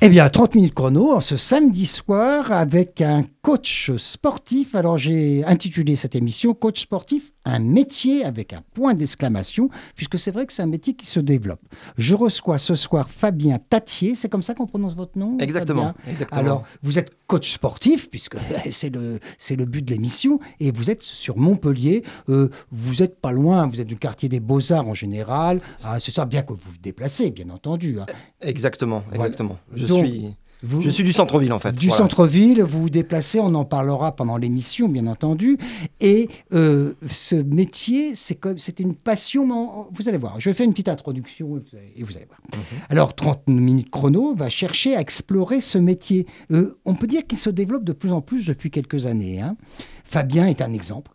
Eh bien, 30 minutes chrono, en ce samedi soir, avec un coach sportif. Alors, j'ai intitulé cette émission Coach sportif, un métier avec un point d'exclamation, puisque c'est vrai que c'est un métier qui se développe. Je reçois ce soir Fabien Tatier, c'est comme ça qu'on prononce votre nom Exactement. exactement. Alors, vous êtes coach sportif, puisque c'est le, c'est le but de l'émission, et vous êtes sur Montpellier. Euh, vous n'êtes pas loin, vous êtes du quartier des Beaux-Arts en général. Ah, c'est ça, bien que vous vous déplacez, bien entendu. hein. Exactement, exactement. Je Donc, suis, Vous- je suis du centre-ville en fait. du Voilà. centre-ville, vous vous déplacez, on en parlera pendant l'émission, bien entendu. Et euh, ce métier, c'est comme, c'était une passion. vous allez voir, je vais faire une petite introduction et vous allez, voir. Alors, 30 minutes chrono va chercher à explorer ce métier. Euh, on peut dire qu'il se développe de plus en plus depuis quelques années. hein. Fabien est un exemple.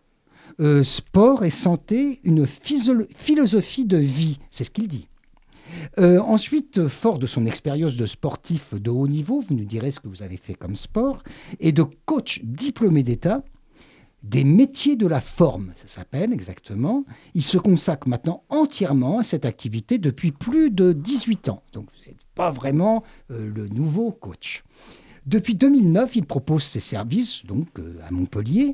Euh, sport et santé, une philosophie de vie, c'est ce qu'il dit. Euh, ensuite, fort de son expérience de sportif de haut niveau, vous nous direz ce que vous avez fait comme sport, et de coach diplômé d'État, des métiers de la forme, ça s'appelle exactement. Il se consacre maintenant entièrement à cette activité depuis plus de 18 ans. Donc, vous n'êtes pas vraiment euh, le nouveau coach. Depuis 2009, il propose ses services donc euh, à Montpellier.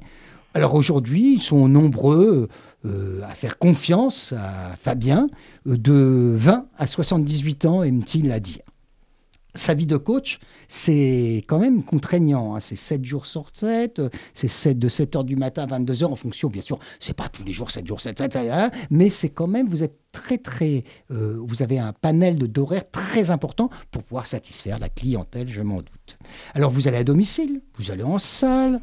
Alors aujourd'hui, ils sont nombreux euh, à faire confiance à Fabien, euh, de 20 à 78 ans, aime-t-il à dire. Sa vie de coach, c'est quand même contraignant. hein. C'est 7 jours sur 7, euh, c'est 7 de 7 heures du matin à 22 heures en fonction, bien sûr, c'est pas tous les jours 7 jours 7, 7, 7, hein, mais c'est quand même, vous êtes très, très, vous avez un panel d'horaires très important pour pouvoir satisfaire la clientèle, je m'en doute. Alors vous allez à domicile, vous allez en salle,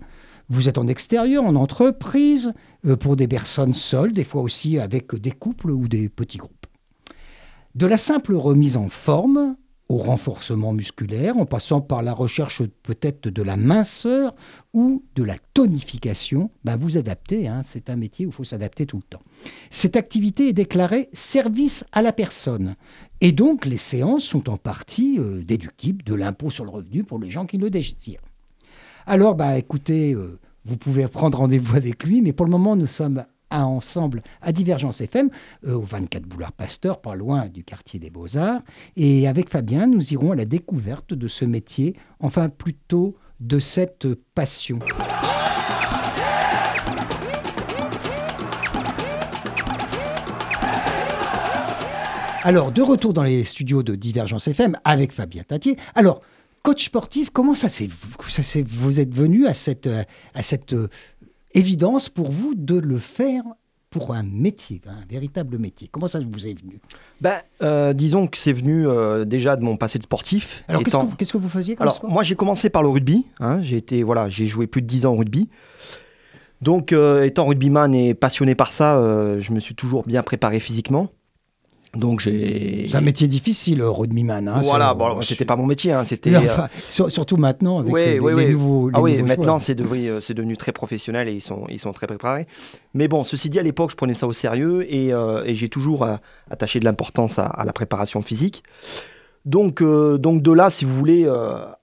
vous êtes en extérieur, en entreprise, euh, pour des personnes seules, des fois aussi avec des couples ou des petits groupes. De la simple remise en forme au renforcement musculaire, en passant par la recherche peut-être de la minceur ou de la tonification, ben vous adaptez, hein, c'est un métier où il faut s'adapter tout le temps. Cette activité est déclarée service à la personne. Et donc les séances sont en partie euh, déductibles de l'impôt sur le revenu pour les gens qui le désirent. Alors, bah, écoutez, euh, vous pouvez prendre rendez-vous avec lui, mais pour le moment, nous sommes ensemble à Divergence FM, euh, au 24 boulevard Pasteur, pas loin du quartier des Beaux-Arts. Et avec Fabien, nous irons à la découverte de ce métier, enfin plutôt de cette passion. Alors, de retour dans les studios de Divergence FM avec Fabien Tatier. Alors, coach sportif, comment ça s'est, vous êtes venu à cette, euh, à cette évidence pour vous de le faire pour un métier, un véritable métier? Comment ça vous est venu? Ben, euh, disons que c'est venu euh, déjà de mon passé de sportif. Alors, qu'est-ce étant- que, vous, qu'est-ce que vous faisiez comme Alors, sport? moi, j'ai commencé par le rugby. hein. J'ai été, voilà, j'ai joué plus de 10 ans au rugby. Donc, euh, étant rugbyman et passionné par ça, je me suis toujours bien préparé physiquement. Donc, j'ai. C'est un métier difficile, le rugbyman. Hein, voilà, bon, c'était pas mon métier. hein, C'était. Euh, enfin, sur- surtout maintenant avec Oui, euh, les, nouveaux. Ah oui, maintenant joueurs. c'est devenu, euh, c'est devenu très professionnel et ils sont, ils sont très préparés. Mais bon, ceci dit, à l'époque, je prenais ça au sérieux et, euh, et j'ai toujours euh, attaché de l'importance à, à la préparation physique. Donc, euh, donc de là, si vous voulez,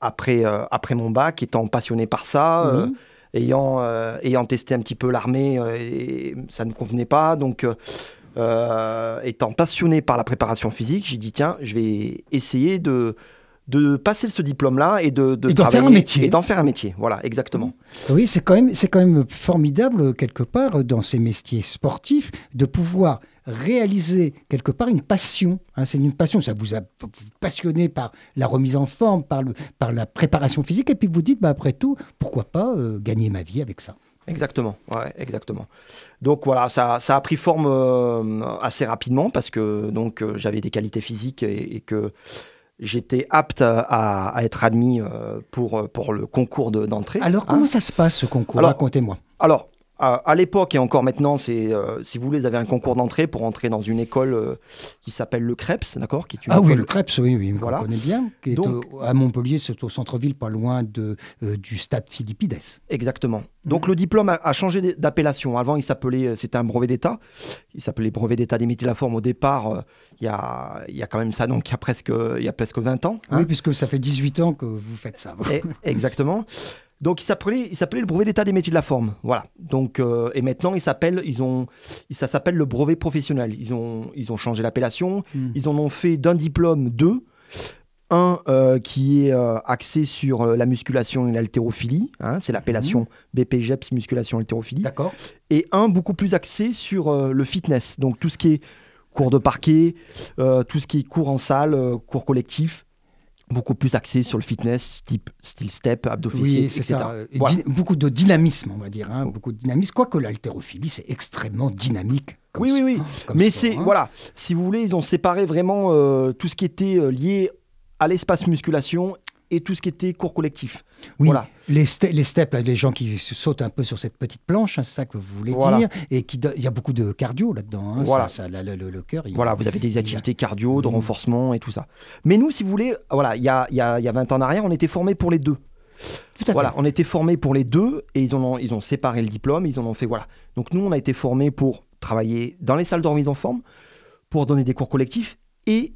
après, après mon bac, étant passionné par ça, Mhm. ayant, euh, ayant testé un petit peu l'armée, euh, et ça ne me convenait pas. Donc, euh, euh, étant passionné par la préparation physique, j'ai dit tiens, je vais essayer de, de passer ce diplôme-là et de, de Et d'en faire un métier. Et d'en faire un métier, voilà, exactement. Oui, c'est quand même, c'est quand même formidable quelque part dans ces métiers sportifs de pouvoir réaliser quelque part une passion. hein. c'est une passion, ça vous a passionné par la remise en forme, par, le, par la préparation physique, et puis vous dites, bah, après tout, pourquoi pas euh, gagner ma vie avec ça. Exactement, ouais, exactement. Donc voilà, ça, ça a pris forme euh, assez rapidement parce que donc euh, j'avais des qualités physiques et, et que j'étais apte à, à être admis euh, pour, pour le concours de- d'entrée. Alors, hein. comment ça se passe ce concours? Racontez-moi. Alors, à, à l'époque et encore maintenant, c'est euh, si vous voulez, vous avez un concours d'entrée pour entrer dans une école euh, qui s'appelle le Krebs, d'accord qui est une Ah oui, le Krebs, oui, oui, Voilà. on connaît bien. Qui est Donc- au- à Montpellier, c'est au centre-ville, pas loin de, euh, du stade Philippides. Exactement. Donc le diplôme a, a changé d'appellation. Avant, il s'appelait, c'était un brevet d'État. Il s'appelait brevet d'État forme au départ. il y a, il y a quand même ça, donc il y a presque, il y a presque 20 ans. hein. Oui, puisque ça fait 18 ans que vous faites ça. Et- exactement. Donc il s'appelait, il s'appelait le brevet d'état des métiers de la forme. Voilà. Donc euh, et maintenant il s'appelle, ils ont, ça s'appelle le brevet professionnel. Ils ont, ils ont changé l'appellation. Hmm. Ils en ont fait d'un diplôme deux. Un euh, qui est euh, axé sur la musculation et l'haltérophilie, hein, c'est l'appellation BPGEPS musculation haltérophilie, D'accord. et un beaucoup plus axé sur le fitness, donc tout ce qui est cours de parquet, tout ce qui est cours en salle, cours collectif, beaucoup plus axé sur le fitness, type style step, abdos Oui, c'est etc. ça. Et Voilà. dy- beaucoup de dynamisme, on va dire. hein, Beaucoup de dynamisme. Quoique l'haltérophilie, c'est extrêmement dynamique. comme Oui, oui, oui. sport, comme Mais c'est hein. voilà, si vous voulez, ils ont séparé vraiment euh, tout ce qui était euh, lié à l'espace musculation et tout ce qui était cours collectif. Oui, Voilà. les, ste- les steps, les gens qui sautent un peu sur cette petite planche, hein, c'est ça que vous voulez Voilà. dire. Et qui il y a beaucoup de cardio là-dedans. hein, Voilà. ça, ça, la- le, le- le cœur. il- Voilà, vous avez des a- activités cardio, de renforcement et tout ça. Mais nous, si vous voulez, voilà, il y a, y a- y a 20 ans en arrière, on était formés pour les deux. Tout à fait. Voilà, on était formés pour les deux et ils ont, ils ont séparé le diplôme, ils en ont fait voilà. Donc nous, on a été formés pour travailler dans les salles de remise en forme, pour donner des cours collectifs et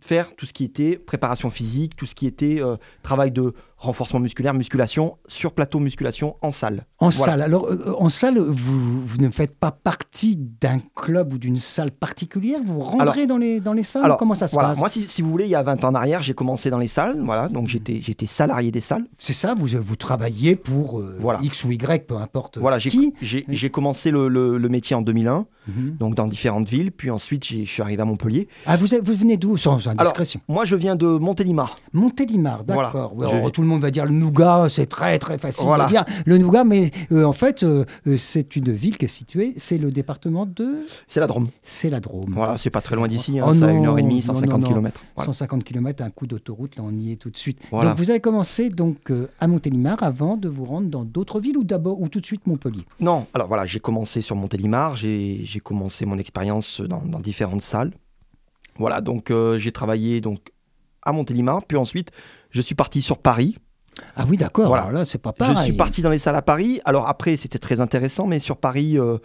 faire tout ce qui était préparation physique, tout ce qui était euh, travail de renforcement musculaire, musculation sur plateau musculation en salle. En Voilà. salle. Alors, euh, en salle, vous, vous ne faites pas partie d'un club ou d'une salle particulière? Vous rentrez Alors- dans, les, dans les salles? Alors, Comment ça se voilà, passe? Moi, si, si vous voulez, il y a 20 ans en arrière, j'ai commencé dans les salles, voilà, donc j'étais, j'étais salarié des salles. C'est ça, vous, vous travaillez pour euh, Voilà. X ou Y, peu importe Voilà, j'ai, qui. j'ai, commencé le, le- le métier en 2001, Mhm. donc dans différentes villes, puis ensuite j'ai- je suis arrivé à Montpellier. Ah, vous, vous venez d'où? Sans indiscrétion. Moi, je viens de Montélimar. Montélimar, Voilà. d'accord. Oui, Je- alors, tout le monde va dire le Nougat, c'est très très facile Voilà. de dire le Nougat, mais euh, en fait, euh, euh, c'est une ville qui est située, c'est le département de. C'est la Drôme. C'est la Drôme. Voilà, c'est pas très loin d'ici, hein, Oh c'est à non, 1h30, non, 150 non, non. km. 150 km, un coup d'autoroute, là on y est tout de suite. Voilà. Donc vous avez commencé donc euh, à Montélimar avant de vous rendre dans d'autres villes ou d'abord ou tout de suite Montpellier? Non, alors voilà, j'ai commencé sur Montélimar, j'ai, j'ai commencé mon expérience dans, dans différentes salles. Voilà, donc j'ai travaillé donc à Montélimar, puis ensuite je suis parti sur Paris. Ah oui, d'accord. Voilà. Alors là, c'est pas pareil. Je suis parti dans les salles à Paris. Alors après, c'était très intéressant, mais sur Paris, euh,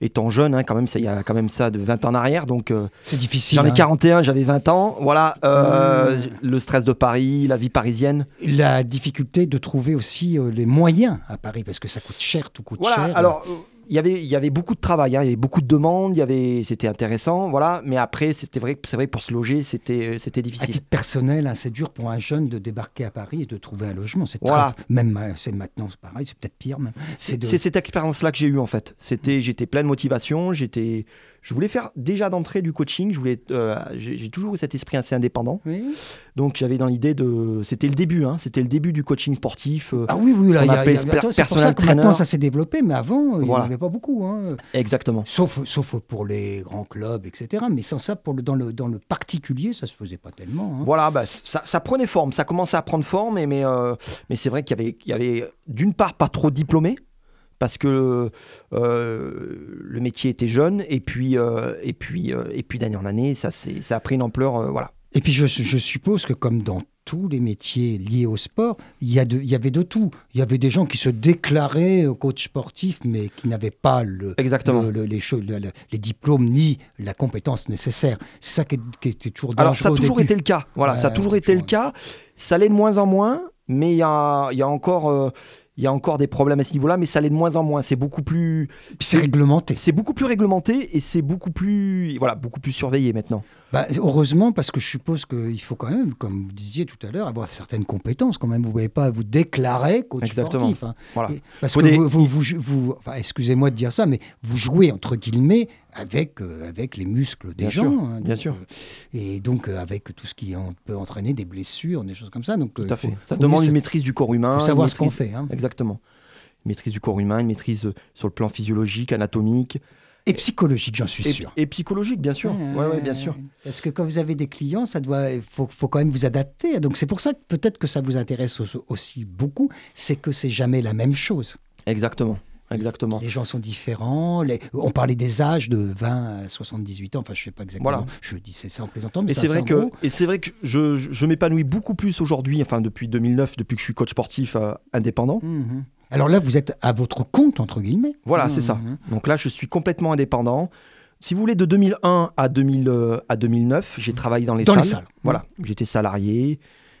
étant jeune, hein, quand même, ça- il y a quand même ça de 20 ans en arrière, donc euh, C'est difficile. j'en ai hein. 41, j'avais 20 ans. Voilà, euh, Mmh. le stress de Paris, la vie parisienne. La difficulté de trouver aussi les moyens à Paris parce que ça coûte cher, tout coûte Voilà, cher. alors y avait il y avait beaucoup de travail, hein, il y avait beaucoup de demandes, il y avait c'était intéressant, voilà, mais après c'était vrai c'est vrai que pour se loger, c'était c'était À difficile. titre personnel, hein, c'est dur pour un jeune de débarquer à Paris et de trouver un logement. C'est Voilà. même euh, c'est maintenant c'est pareil, c'est peut-être pire même. C'est de- cette expérience là que j'ai eue en fait. C'était j'étais plein de motivation, j'étais je voulais faire déjà d'entrée du coaching, je voulais euh, j'ai toujours eu cet esprit assez indépendant. Oui. Donc j'avais dans l'idée de c'était le début hein, c'était le début du coaching sportif. euh, Ah oui, oui, là, il c'est pour ça que maintenant ça s'est développé, mais avant, il n'y en avait pas beaucoup. hein. exactement. Sauf, sauf pour les grands clubs, etc. Mais sans ça, pour le, dans, le, dans le particulier, ça se faisait pas tellement. hein. Voilà, bah, ça, ça prenait forme, ça commençait à prendre forme, et, mais, euh, mais c'est vrai qu'il y avait, il y avait d'une part pas trop de diplômés, parce que euh, le métier était jeune, et puis, euh, et puis, euh, et puis d'année en année, ça, ça a pris une ampleur. voilà. Et puis je, je suppose que comme dans tous les métiers liés au sport, il y, a de- il y avait de tout. Il y avait des gens qui se déclaraient coach sportif, mais qui n'avaient pas le, Exactement. le- le- les, les diplômes ni la compétence nécessaire. C'est ça qui est, est toujours. Alors ça a toujours été le cas. Voilà, ça a toujours été le cas. Ça l'est de moins en moins, mais il y a, il y a encore. euh, il y a encore des problèmes à ce niveau-là, mais ça l'est de moins en moins. C'est beaucoup plus, c'est réglementé. c'est beaucoup plus réglementé et c'est beaucoup plus, voilà, beaucoup plus surveillé maintenant. Bah, heureusement, parce que je suppose qu'il faut quand même, comme vous disiez tout à l'heure, avoir certaines compétences quand même. Vous ne pouvez pas vous déclarer coach Exactement. sportif. hein. Voilà. Parce Faut que des- vous, vous, vous- vous- enfin, excusez-moi de dire ça, mais vous jouez entre guillemets avec, euh, avec les muscles des Bien gens. sûr, hein. bien sûr. euh, et donc euh, avec tout ce qui en- peut entraîner des blessures, des choses comme ça. Donc, Tout à faut- fait. Ça faut demande une maîtrise du corps humain. faut une savoir ce qu'on fait. hein. Exactement. Une maîtrise du corps humain, une maîtrise sur le plan physiologique, anatomique Et psychologique, j'en suis et, sûr. et psychologique, bien sûr. Ouais, Ouais, bien sûr. Parce que quand vous avez des clients, ça doit, il faut, faut quand même vous adapter. Donc c'est pour ça que peut-être que ça vous intéresse au- aussi beaucoup, c'est que c'est jamais la même chose. Exactement. exactement. Les gens sont différents. les- On parlait des âges de 20 à 78 ans. Enfin, je sais pas exactement. Voilà. Je disais ça en plaisantant, mais c'est vrai que et c'est vrai que je, je- je m'épanouis beaucoup plus aujourd'hui, enfin depuis 2009, depuis que je suis coach sportif euh, indépendant. Mhm. Alors là, vous êtes à votre compte entre guillemets. Voilà, c'est ça. Mhm. Donc là, je suis complètement indépendant. Si vous voulez, de 2001 à 2000 euh, à 2009, j'ai travaillé dans les Dans les salles. salles. Voilà, j'étais salarié,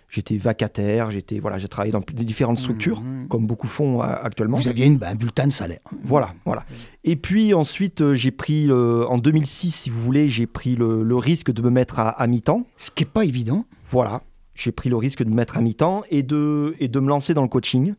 j'étais vacataire, j'étais voilà, j'ai travaillé dans différentes structures, Mhm. comme beaucoup font euh, actuellement. Vous aviez une, un bulletin de salaire. Voilà, voilà. Et puis ensuite, euh, j'ai pris, euh, en 2006, si vous voulez, j'ai pris le, le risque de me mettre à, à mi-temps. Ce qui n'est pas évident. Voilà, j'ai pris le risque de me mettre à mi-temps et de, et de me lancer dans le coaching.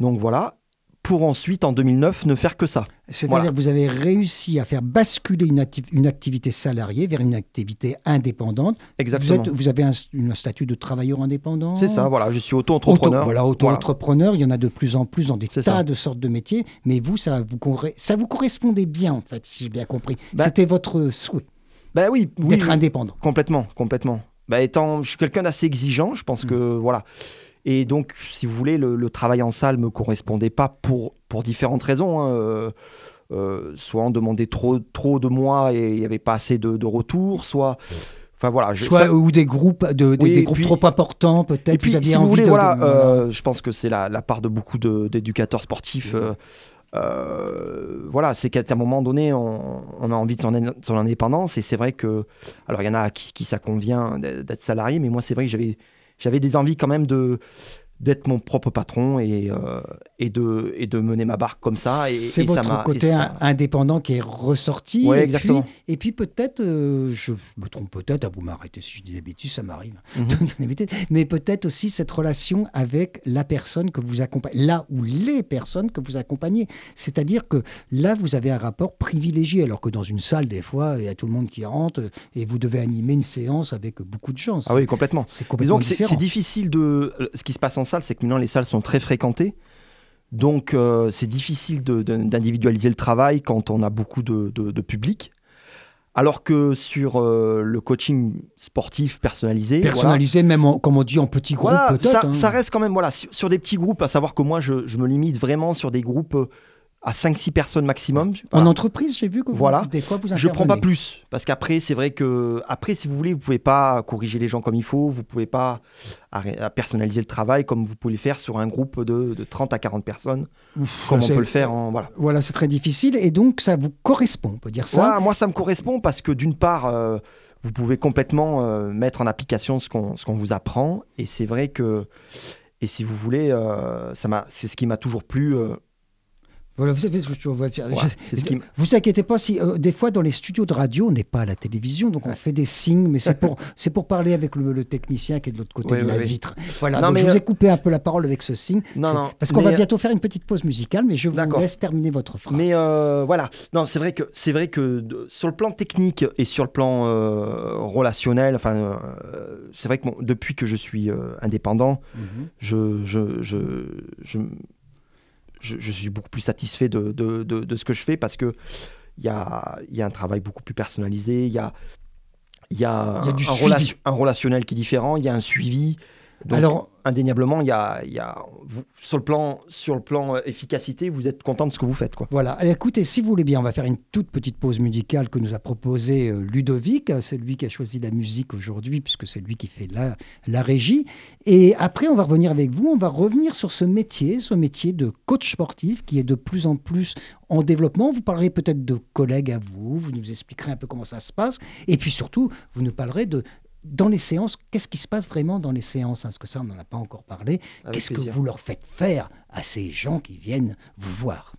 Donc voilà, pour ensuite, en 2009, ne faire que ça. C'est-à-dire Voilà. que vous avez réussi à faire basculer une, acti- une activité salariée vers une activité indépendante. Vous, Exactement. êtes, vous avez un, un statut de travailleur indépendant C'est ça, voilà, je suis Auto, auto-entrepreneur. voilà, auto-entrepreneur, il y en a de plus en plus dans des tas ça. de sortes de métiers, mais vous, ça vous, ça vous correspondait bien, en fait, si j'ai bien compris. Bah- C'était votre souhait Ben oui, oui, d'être indépendant. Complètement, complètement. Bah, étant, je suis quelqu'un d'assez exigeant, je pense que voilà. Et donc, si vous voulez, le, le travail en salle me correspondait pas pour, pour différentes raisons. hein. Euh, euh, soit on demandait trop, trop de moi et il n'y avait pas assez de, de retour, soit. Enfin voilà. je- Soit, ça- ou des groupes, de, des, Oui, des et groupes puis- trop importants, peut-être. et puis, vous aviez si vous voulez, de- voilà, de- euh, je pense que c'est la, la part de beaucoup d'éducateurs sportifs. euh, euh, voilà, c'est qu'à un moment donné, on, on a envie de son, in- son indépendance. Et c'est vrai que. Alors, il y en a à qui, qui ça convient d'être salarié, mais moi, c'est vrai que j'avais j'avais des envies quand même de d'être mon propre patron et, euh, et, de, et de mener ma barque comme ça. Et, C'est ça votre et côté ça- indépendant qui est ressorti. Ouais, et exactement. Puis, et puis peut-être, euh, je me trompe peut-être, à vous m'arrêter si je dis des bêtises, ça m'arrive. Mhm. Des bêtises. Mais peut-être aussi cette relation avec la personne que vous accompagnez, là ou les personnes que vous accompagnez. C'est-à-dire que là, vous avez un rapport privilégié, alors que dans une salle, des fois, il y a tout le monde qui rentre et vous devez animer une séance avec beaucoup de gens. Ah oui, complètement. C'est Disons complètement que c'est différent. c'est difficile de. euh, Ce qui se passe en salle, c'est que maintenant les salles sont très fréquentées. Donc euh, c'est difficile d'individualiser le travail quand on a beaucoup de, de- de public. Alors que sur euh, le coaching sportif personnalisé, voilà, Personnalisé, même en- comme on dit en petits groupes, voilà, peut-être. ça, hein. ça reste quand même voilà, sur, sur des petits groupes, à savoir que moi je, je me limite vraiment sur des groupes euh, à 5-6 personnes maximum. En entreprise, j'ai vu que vous, Voilà. des fois, vous Je prends pas intervenez. plus parce qu'après c'est vrai que après si vous voulez vous pouvez pas corriger les gens comme il faut, vous pouvez pas à personnaliser le travail comme vous pouvez le faire sur un groupe de, de 30 à 40 personnes comme on peut le faire en voilà. Voilà, c'est très difficile et donc ça vous correspond, on peut dire ça. Moi ça me correspond parce que d'une part euh, vous pouvez complètement euh, mettre en application ce qu'on vous apprend et c'est vrai que et si vous voulez euh, c'est ce qui m'a toujours plu Voilà, vous savez ce que je vois faire. ce qui Vous inquiétez pas si euh, des fois dans les studios de radio, on n'est pas à la télévision, donc on fait des signes, mais c'est pour c'est pour parler avec le, le technicien qui est de l'autre côté de la vitre. Voilà, Non, donc mais, je vous euh, ai coupé un peu la parole avec ce signe. Non, C'est- non, Parce qu'on va euh, bientôt faire une petite pause musicale, mais je vous laisse terminer votre phrase. Mais voilà, non, c'est vrai que c'est vrai que sur le plan technique et sur le plan relationnel, enfin, c'est vrai que bon, depuis que je suis indépendant, Mhm. je je, je, je, je- je suis beaucoup plus satisfait de, de, de- de ce que je fais parce que il y a, y a un travail beaucoup plus personnalisé, il y a y a, y a du un, relation- un relationnel qui est différent, il y a un suivi. Donc, Alors, indéniablement, il y a, il y a vous- sur le plan sur le plan euh, efficacité, vous êtes content de ce que vous faites, quoi. Voilà, Allez, écoutez, si vous voulez bien, on va faire une toute petite pause musicale que nous a proposé euh, Ludovic. C'est lui qui a choisi la musique aujourd'hui, puisque c'est lui qui fait la, la régie. Et après, on va revenir avec vous. On va revenir sur ce métier, ce métier de coach sportif qui est de plus en plus en développement. Vous parlerez peut-être de collègues à vous, vous nous expliquerez un peu comment ça se passe. Et puis surtout, vous nous parlerez de. Dans les séances, qu'est-ce qui se passe vraiment dans les séances hein, Parce que ça, on n'en a pas encore parlé. Qu'est-ce que vous leur faites faire à ces gens qui viennent vous voir?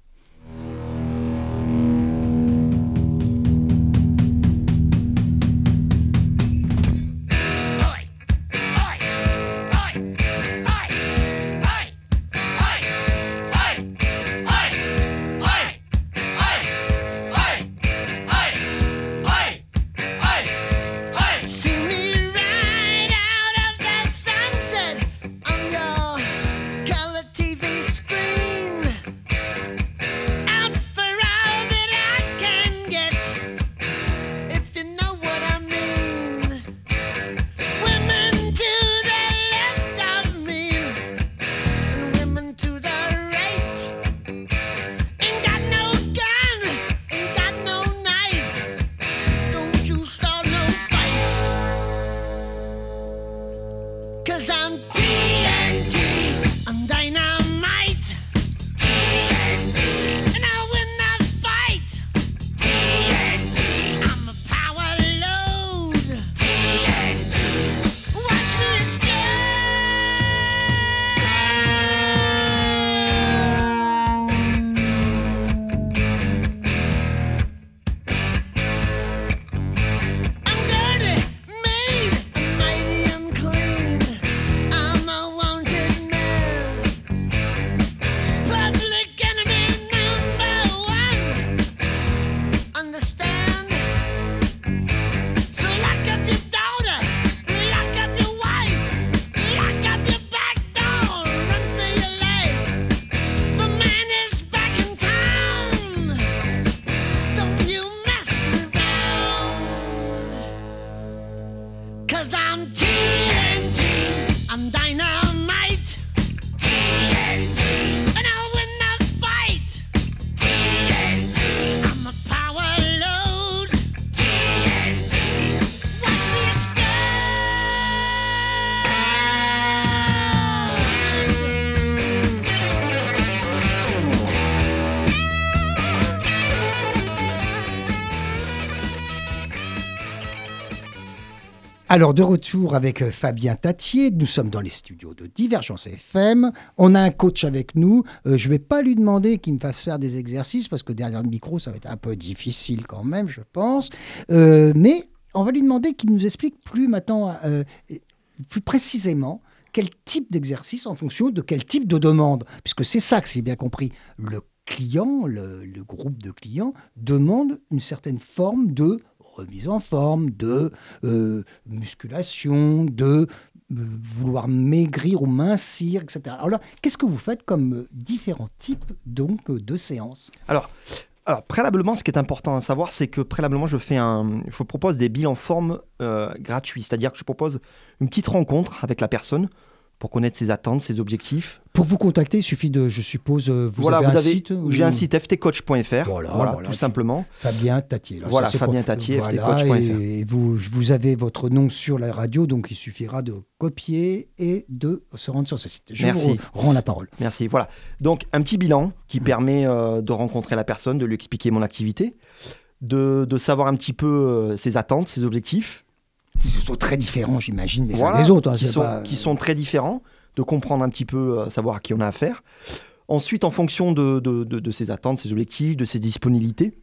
Cause I'm TNT. I'm dynamite. Cause I'm TNT, I'm dynamite. Alors, de retour avec euh, Fabien Tatier, nous sommes dans les studios de Divergence FM. On a un coach avec nous. Euh, je ne vais pas lui demander qu'il me fasse faire des exercices parce que derrière le micro, ça va être un peu difficile quand même, je pense. Euh, mais on va lui demander qu'il nous explique plus maintenant, plus précisément, quel type d'exercice en fonction de quel type de demande. Puisque c'est ça que j'ai bien compris. Le client, le groupe de clients demande une certaine forme de remise en forme, de euh, musculation, de euh, vouloir maigrir ou mincir, etc. Alors qu'est-ce que vous faites comme euh, différents types donc de séances? Alors, préalablement, ce qui est important à savoir, c'est que préalablement, je fais un, je propose des bilans forme gratuits, c'est-à-dire que je propose une petite rencontre avec la personne pour connaître ses attentes, ses objectifs. Pour vous contacter, il suffit de, je suppose, euh, vous voilà, avez vous un avez, site ou- j'ai un site ftcoach.fr, Voilà, tout simplement. Fabien Tatier. Alors, Voilà, Fabien pour- Tatier, voilà, ftcoach.fr. Et vous, vous avez votre nom sur la radio, donc il suffira de copier et de se rendre sur ce site. Je Merci. vous rends la parole. Merci. Voilà. Donc, un petit bilan qui permet euh, de rencontrer la personne, de lui expliquer mon activité, de, de savoir un petit peu euh, ses attentes, ses objectifs, sont très différents, j'imagine, les uns Voilà, des autres. hein, qui, c'est sont, pas- qui sont très différents, de comprendre un petit peu, euh, savoir à qui on a affaire. Ensuite, en fonction de, de, de- de ses attentes, ses objectifs, de ses disponibilités,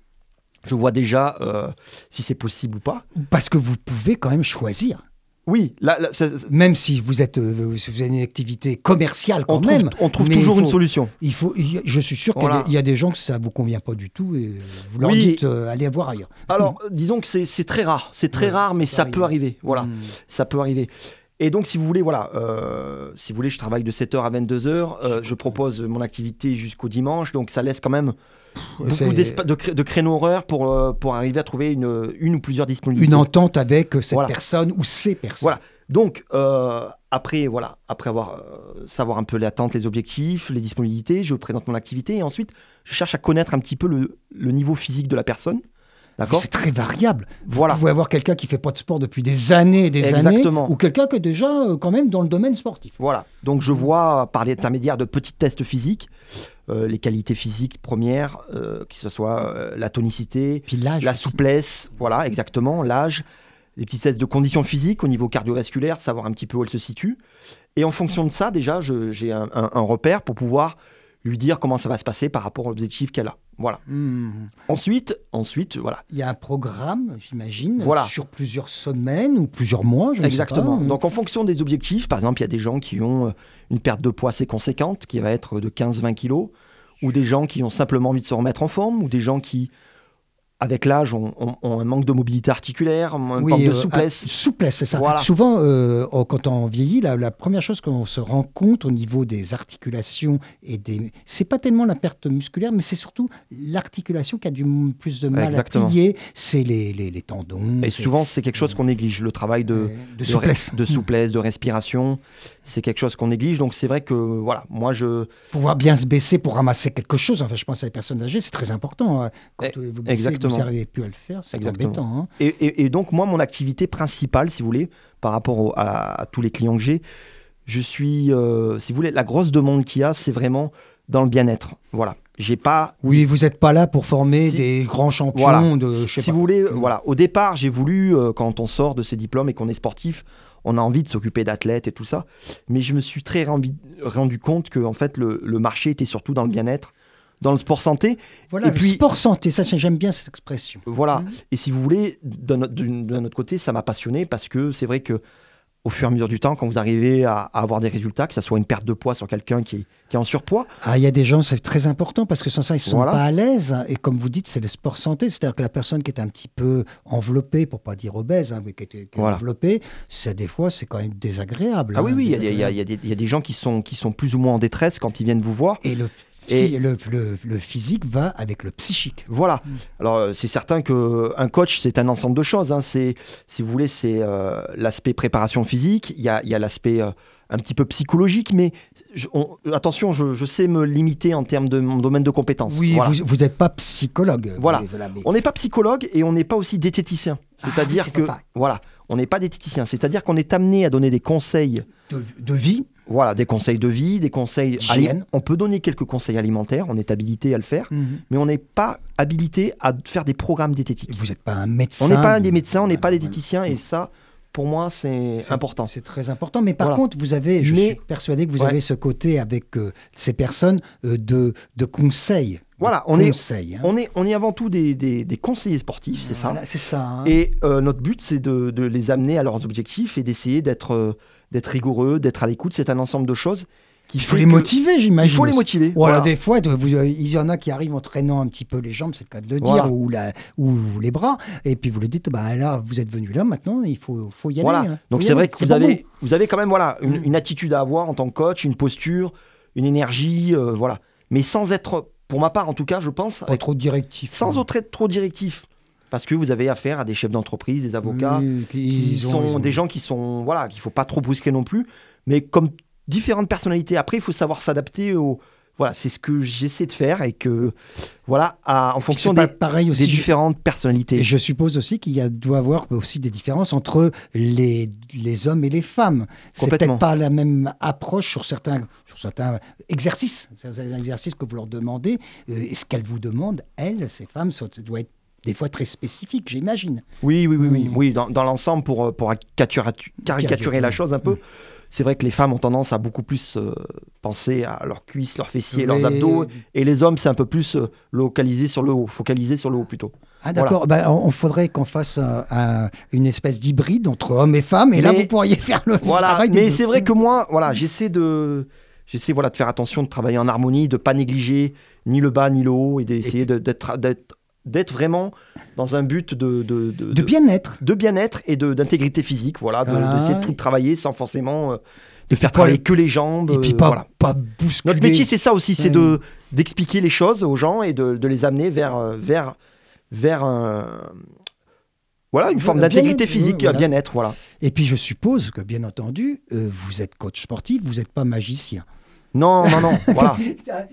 je vois déjà euh, si c'est possible ou pas. Parce que vous pouvez quand même choisir. Oui, là, là, ça- ça- Même si vous êtes, euh, si vous avez une activité commerciale quand on trouve, même, on trouve toujours une solution. il faut, il je suis sûr qu'il y a des- il y, a des gens que ça vous convient pas du tout et vous leur Oui. dites euh, allez voir ailleurs. Alors, euh, disons que c'est très rare. C'est très Ouais, rare, mais ça ça peut arriver. Voilà, Mm. ça peut arriver. Et donc, si vous voulez, voilà, euh, si vous voulez, je travaille de 7h à 22h. euh, je propose mon activité jusqu'au dimanche. Donc, ça laisse quand même beaucoup de, de créneaux horaires pour, euh, pour arriver à trouver une, une ou plusieurs disponibilités. Une entente avec euh, cette Voilà. personne ou ces personnes. Voilà. Donc, euh, après, voilà, après avoir euh, savoir un peu les attentes, les objectifs, les disponibilités, je présente mon activité et ensuite, je cherche à connaître un petit peu le, le niveau physique de la personne. D'accord? C'est très variable. Voilà. Vous pouvez avoir quelqu'un qui fait pas de sport depuis des années et des Exactement. années, ou quelqu'un qui est déjà euh, quand même dans le domaine sportif. Voilà. Donc, je vois par l'intermédiaire de petits tests physiques, les qualités physiques premières, euh, que ce soit euh, la tonicité, Puis la souplesse, voilà, exactement, l'âge, les petits tests de conditions physiques au niveau cardiovasculaire, savoir un petit peu où elle se situe. Et en fonction de ça, déjà, j'ai un, un- un repère pour pouvoir lui dire comment ça va se passer par rapport aux objectifs qu'elle a. Voilà. Mhm. Ensuite, ensuite, voilà. Il y a un programme, j'imagine, Voilà. sur plusieurs semaines ou plusieurs mois. Je ne sais Exactement. pas. Donc, en fonction des objectifs, par exemple, il y a des gens qui ont euh, une perte de poids assez conséquente, qui va être de 15-20 kilos, ou des gens qui ont simplement envie de se remettre en forme, ou des gens qui, avec l'âge, ont- ont un manque de mobilité articulaire, un Oui, manque de euh, souplesse. ah, souplesse, c'est ça. Voilà. Souvent, euh, oh, quand on vieillit, la, la première chose qu'on se rend compte au niveau des articulations et des, c'est pas tellement la perte musculaire, mais c'est surtout l'articulation qui a du plus de mal Exactement. à plier. C'est les, les, les tendons. Et souvent, c'est quelque chose qu'on néglige. Le travail de, euh, de de souplesse. de souplesse, de respiration, c'est quelque chose qu'on néglige. Donc, c'est vrai que, voilà, moi, je. Pouvoir bien se baisser pour ramasser quelque chose. Enfin, je pense à les personnes âgées, c'est très important. hein. Quand euh, vous baissez, exactement. Vous n'arrivez plus à le faire, c'est embêtant. hein. Et, et- et donc, moi, mon activité principale, si vous voulez, par rapport au- à, à tous les clients que j'ai, je suis, euh, si vous voulez, la grosse demande qu'il y a, c'est vraiment dans le bien-être. Voilà. J'ai pas. Oui, vous n'êtes pas là pour former Si- des grands champions Voilà. de. si je sais si pas. vous voulez, Mm. voilà. Au départ, j'ai voulu, euh, quand on sort de ces diplômes et qu'on est sportif, on a envie de s'occuper d'athlètes et tout ça. Mais je me suis très rendu, rendu compte que, en fait, le, le marché était surtout dans le bien-être, dans le sport santé. Voilà, Et puis- sport santé, ça, j'aime bien cette expression. Voilà. Mhm. Et si vous voulez, d'un autre- côté, ça m'a passionné parce que c'est vrai que au fur et à mesure du temps, quand vous arrivez à, à avoir des résultats, que ce soit une perte de poids sur quelqu'un qui, est- qui est en surpoids, Ah, il y a des gens, c'est très important parce que sans ça, ils ne Voilà. pas à l'aise. Et comme vous dites, c'est le sport santé. C'est-à-dire que la personne qui est un petit peu enveloppée, pour pas dire obèse, hein, mais qui est, qui est Voilà. enveloppée, c'est des fois, c'est quand même désagréable. ah oui, hein, oui, il y a des- il y, y a des gens qui sont, qui sont plus ou moins en détresse quand ils viennent vous voir. Et le, Et- si, le, le- le physique va avec le psychique. Voilà. Mm. Alors, euh, c'est certain que un coach, c'est un ensemble de choses. hein. C'est, si vous voulez, c'est euh, l'aspect préparation physique. Il y a, y a l'aspect euh, un petit peu psychologique, mais je- on- attention, je, je sais me limiter en termes de mon domaine de compétences. Oui, Voilà. vous n'êtes pas psychologue. Voilà. Mais- On n'est pas psychologue et on n'est pas aussi diététicien. Ah, C'est-à-dire c'est que, pas voilà, on n'est pas diététicien. C'est-à-dire qu'on est amené à donner des conseils, de, de vie, voilà, des conseils de vie, des conseils. On peut donner quelques conseils alimentaires, on est habilité à le faire, mais on n'est pas habilité à faire des programmes diététiques. vous n'êtes pas un médecin. On n'est pas des médecins, on n'est pas des diététiciens et ça, pour moi, c'est important. C'est très important. Mais par Voilà. contre, vous avez, je Mais- suis persuadé que vous Ouais. avez ce côté avec euh, ces personnes euh, de, de conseil. Voilà, on est- hein. On est, on est avant tout des, des- des conseillers sportifs, c'est ça. C'est ça. hein. Et euh, notre but, c'est de, de les amener à leurs objectifs et d'essayer d'être d'être rigoureux, d'être à l'écoute. C'est un ensemble de choses il faut les motiver, j'imagine. Il faut les motiver. Voilà, voilà. des fois, de- vous- euh, il y en a qui arrivent en traînant un petit peu les jambes, c'est le cas de le dire, Voilà. ou, la, ou les bras, et puis vous le dites, bah là, vous êtes venu là, maintenant, il faut, faut y aller. Voilà. hein. Donc c'est vrai que vous avez, vous avez quand même voilà, une, Mm. une attitude à avoir en tant que coach, une posture, une énergie, euh, voilà. Mais sans être, pour ma part en tout cas, je pense, Pas avec- trop directif. sans hein. autre être trop directif. Parce que vous avez affaire à des chefs d'entreprise, des avocats, Oui, qui ils sont ont- des gens qui sont voilà qu'il faut pas trop brusquer non plus mais comme différentes personnalités après il faut savoir s'adapter au voilà c'est ce que j'essaie de faire et que voilà à- en fonction des, pareil aussi. des je- différentes personnalités Et je suppose aussi qu'il y a, doit avoir aussi des différences entre les, les hommes et les femmes. C'est peut-être pas la même approche sur certains, sur certains exercices. Certains exercices que vous leur demandez. Euh, et ce qu'elles vous demandent, elles, ces femmes, ça doit être des fois très spécifique, j'imagine. oui oui oui oui, Mm. oui dans, dans l'ensemble pour euh, pour caricaturer, la chose un peu Mm. c'est vrai que les femmes ont tendance à beaucoup plus euh, penser à leurs cuisses leurs fessiers leurs abdos et les hommes c'est un peu plus euh, localisé sur le haut focalisé sur le haut plutôt. Ah d'accord, Ben, on on faudrait qu'on fasse un- un- une espèce d'hybride entre hommes et femmes, et là vous pourriez faire le Voilà, travail mais c'est vrai que moi, voilà, j'essaie de, j'essaie voilà de faire attention, de travailler en harmonie, de pas négliger ni le bas ni le haut et d'essayer de- d'être, d'être, vraiment dans un but de, de, de, De bien-être. de bien-être et de, d'intégrité physique, voilà, de- Voilà. d'essayer de tout travailler sans forcément euh, de faire travailler que les jambes. Et puis euh, pas, voilà. pas bousculer. Notre métier, c'est ça aussi, c'est Ouais. de d'expliquer les choses aux gens et de, de les amener vers euh, vers vers un voilà une forme Voilà, d'intégrité physique, voilà. bien-être, voilà. Et puis je suppose que, bien entendu, euh, vous êtes coach sportif, vous n'êtes pas magicien. Non, non, non, voilà.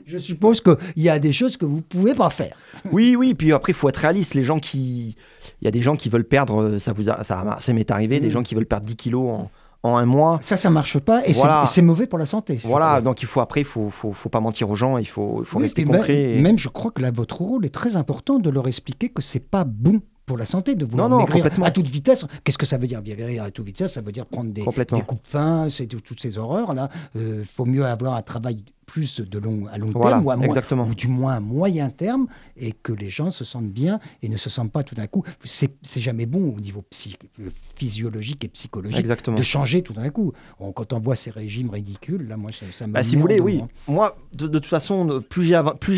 Je suppose qu'il y a des choses que vous ne pouvez pas faire. Oui, oui, puis après, il faut être réaliste. Les gens qui. Il y a des gens qui veulent perdre, ça, vous a- ça, ça m'est arrivé, des Mm. gens qui veulent perdre 10 kilos en, en un mois. Ça, ça marche pas et c'est- Voilà. c'est mauvais pour la santé. Voilà, donc il faut après, il faut, faut, faut pas mentir aux gens, il faut, il faut Oui, rester concret. et- Même, je crois que là, votre rôle est très important de leur expliquer que c'est pas bon pour la santé de vouloir Non, non, maigrir à toute vitesse. Qu'est-ce que ça veut dire maigrir à toute vitesse? Ça veut dire prendre des, des coups de faim, c'est tout- toutes ces horreurs là. Il faut mieux avoir un travail plus de long à long Voilà, terme ou, à moins- exactement. ou du moins à moyen terme et que les gens se sentent bien et ne se sentent pas tout d'un coup. C'est jamais bon au niveau psy- physiologique et psychologique Exactement. de changer tout d'un coup. On- quand on voit ces régimes ridicules, là, moi, ça, ça me Bah, si vous voulez, oui. moi. Moi, de, de toute façon, plus j'ai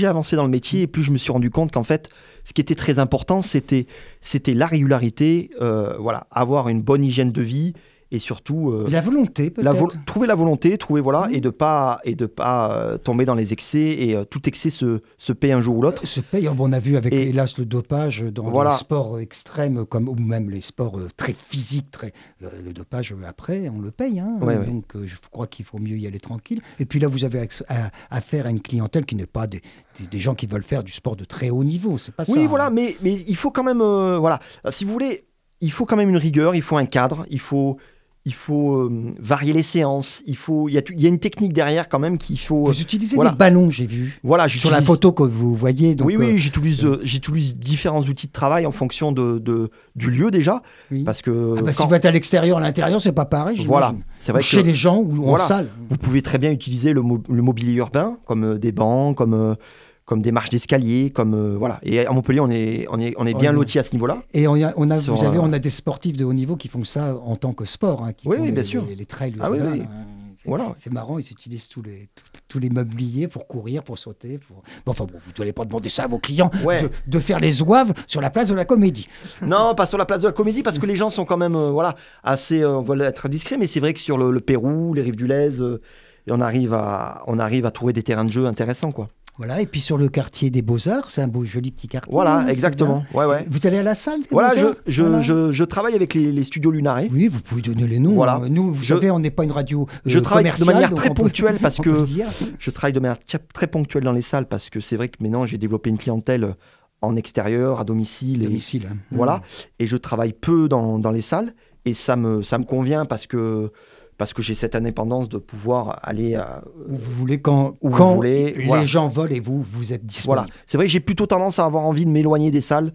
avancé dans le métier, plus je me suis rendu compte qu'en fait, ce qui était très important, c'était c'était la régularité, euh, voilà, avoir une bonne hygiène de vie et surtout euh, La volonté, peut-être. vo- trouver la volonté, trouver voilà, Mhm. et de pas et de pas euh, tomber dans les excès et euh, tout excès se, se paie un jour ou l'autre. Se paye. On a vu avec Et- hélas le dopage dans Voilà. les sports extrêmes comme ou même les sports très physiques, très le dopage après on le paye. hein. Ouais. Donc je crois qu'il faut mieux y aller tranquille. Et puis là vous avez acc- à- affaire à une clientèle qui n'est pas des, des- des gens qui veulent faire du sport de très haut niveau. C'est pas ça. Oui, hein. voilà, mais, mais il faut quand même, voilà, si vous voulez, il faut quand même une rigueur, il faut un cadre, il faut, il faut euh, varier les séances, il faut, il y a, tout- il y a une technique derrière quand même qu'il faut. Vous utilisez voilà. des ballons, j'ai vu. voilà, Sur la photo que vous voyez. Donc, oui, euh, oui, j'utilise, euh, j'utilise différents outils de travail en fonction de, de- du lieu déjà, oui. parce que Ah bah, quand- Si vous êtes à l'extérieur, à l'intérieur, c'est pas pareil. voilà, j'imagine. c'est vrai Ou chez les gens ou en salle. vous pouvez très bien utiliser le, mo- le mobilier urbain, comme euh, des bancs, comme euh, comme des marches d'escalier, comme euh, voilà. Et à Montpellier, on est, on est, on est bien lotis à ce niveau-là. Et on a, on a- Sur, vous savez, euh, on a des sportifs de haut niveau qui font ça en tant que sport. hein, qui Oui, font oui, les, bien sûr. Les, les trails Ah oui, hein. C'est- Voilà. C'est marrant, ils utilisent tous les, tous, tous les mobiliers pour courir, pour sauter. Pour... Bon, enfin bon, vous n'allez pas demander ça à vos clients Ouais. de, de faire les zouaves sur la place de la comédie. Non, pas sur la place de la comédie, parce que les gens sont quand même, euh, voilà, assez, euh, on va être discret, mais c'est vrai que sur le, le Pérou, les rives du Lez, on arrive à, on arrive à trouver des terrains de jeu intéressants, quoi. Voilà, et puis sur le quartier des Beaux-Arts, c'est un beau joli petit quartier. Voilà, exactement. Ouais, ouais. Vous allez à la salle des Voilà, je, Beaux-Arts je, Voilà. je, je travaille avec les, les studios Lunaré. Oui, vous pouvez donner les noms. Voilà. hein. Nous, vous Je- savez, on n'est pas une radio euh, Je travaille de manière très peut- ponctuelle parce que je travaille de manière très- ponctuelle dans les salles parce que c'est vrai que maintenant j'ai développé une clientèle en extérieur, à domicile. Et, Domicile. hein. Voilà. Et je travaille peu dans, dans les salles et ça me, ça me convient parce que, parce que j'ai cette indépendance de pouvoir aller à, Où vous voulez quand, Où vous voulez, les voilà. gens volent et vous, vous êtes disponible. Voilà. C'est vrai que j'ai plutôt tendance à avoir envie de m'éloigner des salles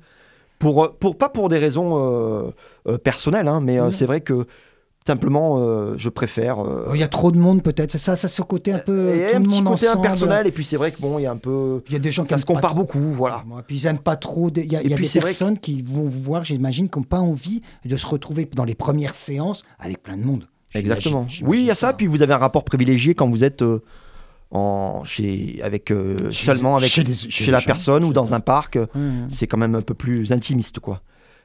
Pour, euh, pour, pas pour des raisons euh, euh, personnelles, hein, mais euh, c'est vrai que simplement, euh, je préfère. euh, Il y a trop de monde peut-être, c'est ça, ça ce côté un peu et tout un le petit monde côté ensemble. impersonnel, et puis c'est vrai que bon, il y a un peu. Il y a des gens qui Ça aiment se compare beaucoup, voilà. Moi, puis ils aiment pas trop. Il y a, Et il y a puis des personnes qui vont vous voir, j'imagine, qui n'ont pas envie de se retrouver dans les premières séances avec plein de monde. Exactement. Oui, il y a ça, puis vous avez un rapport privilégié quand vous êtes euh, en, chez, avec, euh, Chez- seulement avec, chez des- la gens. personne ou dans un parc. euh, Hum. C'est quand même un peu plus intimiste, quoi.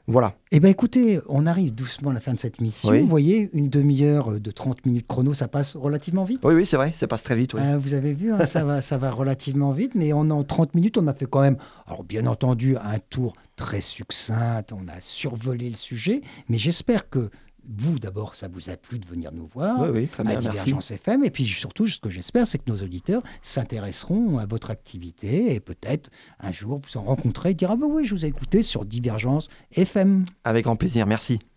Voilà. Eh bien, écoutez, on arrive doucement à la fin de cette mission. Oui. Vous voyez, une demi-heure de 30 minutes chrono, ça passe relativement vite. Oui, oui, c'est vrai, ça passe très vite. oui. Euh, vous avez vu, hein, ça, va, ça va relativement vite, mais en, en 30 minutes, on a fait quand même, alors bien entendu, un tour très succinct, on a survolé le sujet, mais j'espère que vous, d'abord, ça vous a plu de venir nous voir. Oui, oui, très bien, à merci. Divergence FM. Et puis surtout, ce que j'espère, c'est que nos auditeurs s'intéresseront à votre activité et peut-être un jour vous en rencontrez et dire Ah ben oui, je vous ai écouté sur Divergence FM. Avec grand plaisir, merci. «